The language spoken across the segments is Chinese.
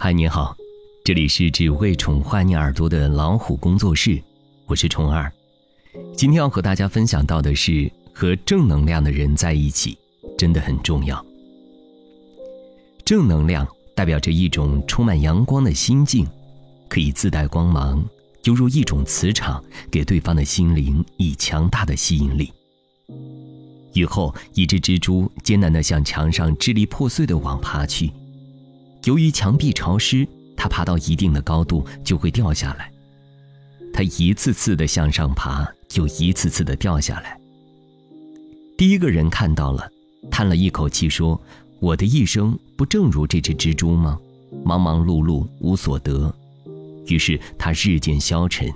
嗨，你好，这里是只为宠坏你耳朵的老虎工作室，我是虫儿。今天要和大家分享到的是，和正能量的人在一起真的很重要。正能量代表着一种充满阳光的心境，可以自带光芒，犹如一种磁场，给对方的心灵以强大的吸引力。雨后，一只蜘蛛艰难地向墙上支离破碎的网爬去。由于墙壁潮湿，它爬到一定的高度就会掉下来。它一次次的向上爬，又一次次的掉下来。第一个人看到了，叹了一口气说：“我的一生不正如这只蜘蛛吗？忙忙碌碌无所得。”于是他日渐消沉。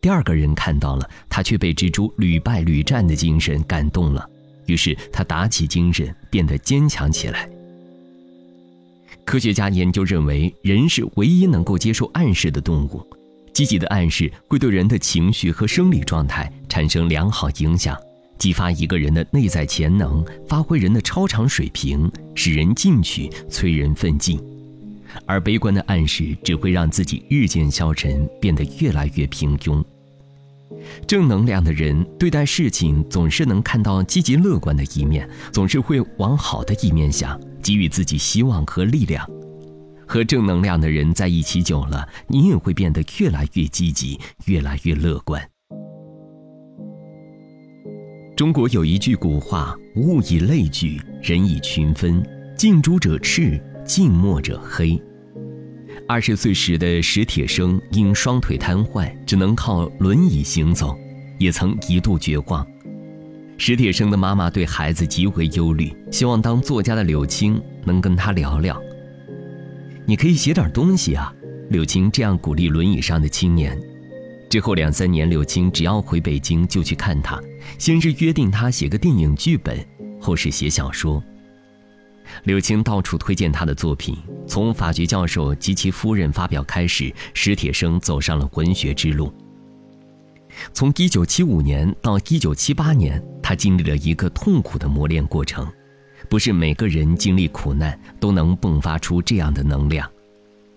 第二个人看到了，他却被蜘蛛屡败屡战的精神感动了，于是他打起精神，变得坚强起来。科学家研究认为，人是唯一能够接受暗示的动物。积极的暗示会对人的情绪和生理状态产生良好影响，激发一个人的内在潜能，发挥人的超常水平，使人进取，催人奋进。而悲观的暗示只会让自己日渐消沉，变得越来越平庸。正能量的人对待事情总是能看到积极乐观的一面，总是会往好的一面想。给予自己希望和力量，和正能量的人在一起久了，你也会变得越来越积极，越来越乐观。中国有一句古话：“物以类聚，人以群分。近朱者赤，近墨者黑。”二十岁时的史铁生因双腿瘫痪，只能靠轮椅行走，也曾一度绝望。史铁生的妈妈对孩子极为忧虑，希望当作家的柳青能跟他聊聊。你可以写点东西啊，柳青这样鼓励轮椅上的青年。之后两三年，柳青只要回北京就去看他，先是约定他写个电影剧本，后是写小说。柳青到处推荐他的作品，从法学教授及其夫人发表开始，史铁生走上了文学之路。从1975年到1978年，他经历了一个痛苦的磨练过程。不是每个人经历苦难都能迸发出这样的能量。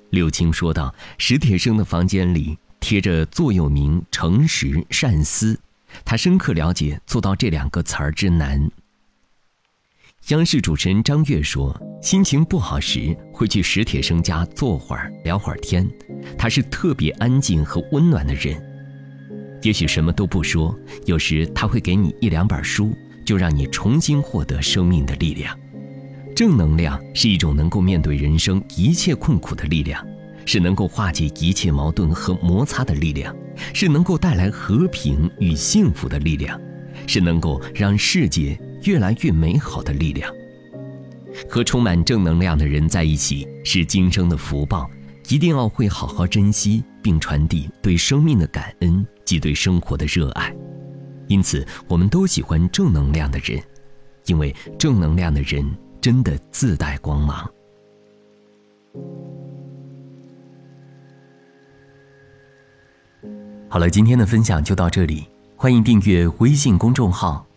柳青说道：“史铁生的房间里贴着座右铭‘诚实善思’，他深刻了解做到这两个词儿之难。”央视主持人张悦说：“心情不好时会去史铁生家坐会儿聊会儿天，他是特别安静和温暖的人。”也许什么都不说，有时他会给你一两本书，就让你重新获得生命的力量。正能量是一种能够面对人生一切困苦的力量，是能够化解一切矛盾和摩擦的力量，是能够带来和平与幸福的力量，是能够让世界越来越美好的力量。和充满正能量的人在一起是今生的福报，一定要会好好珍惜，并传递对生命的感恩。及对生活的热爱，因此我们都喜欢正能量的人，因为正能量的人真的自带光芒。好了，今天的分享就到这里，欢迎订阅微信公众号“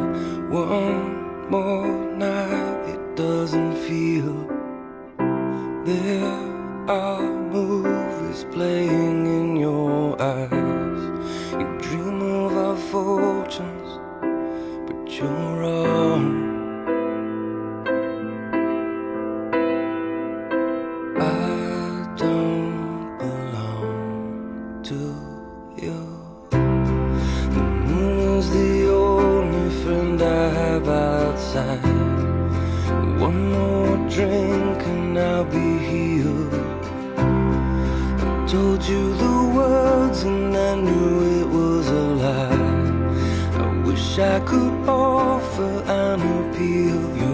One more night, it doesn't feel. There are movies playing in your eyes. You dream of a fall. Told you the words and I knew it was a lie. I wish I could offer an appeal.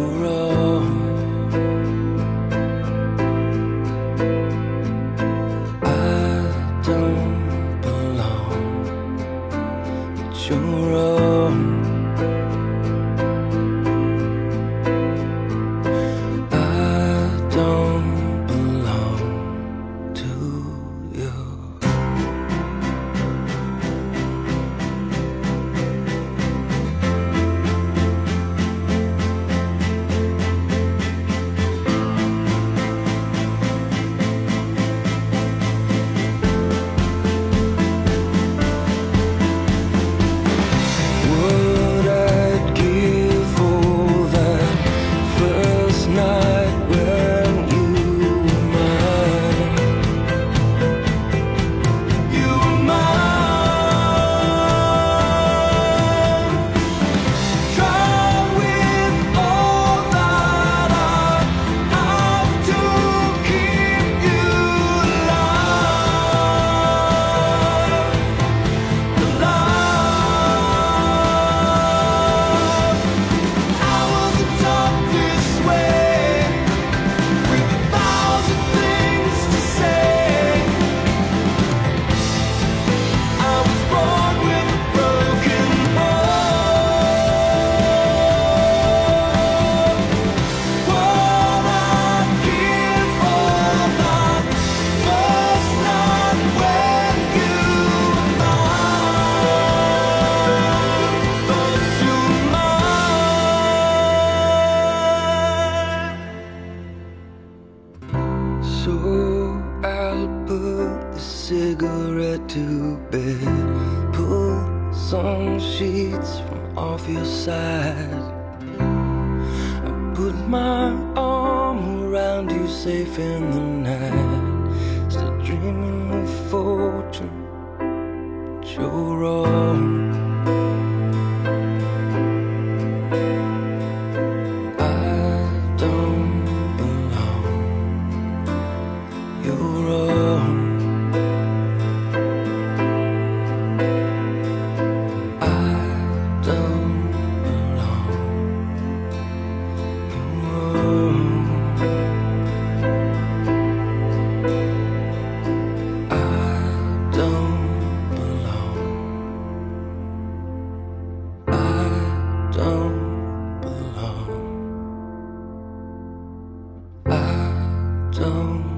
So I'll put the cigarette to bed. Pull some sheets from off your side. I put my arm around you safe in the night. Still dreaming of fortune. But you're wrong. Don't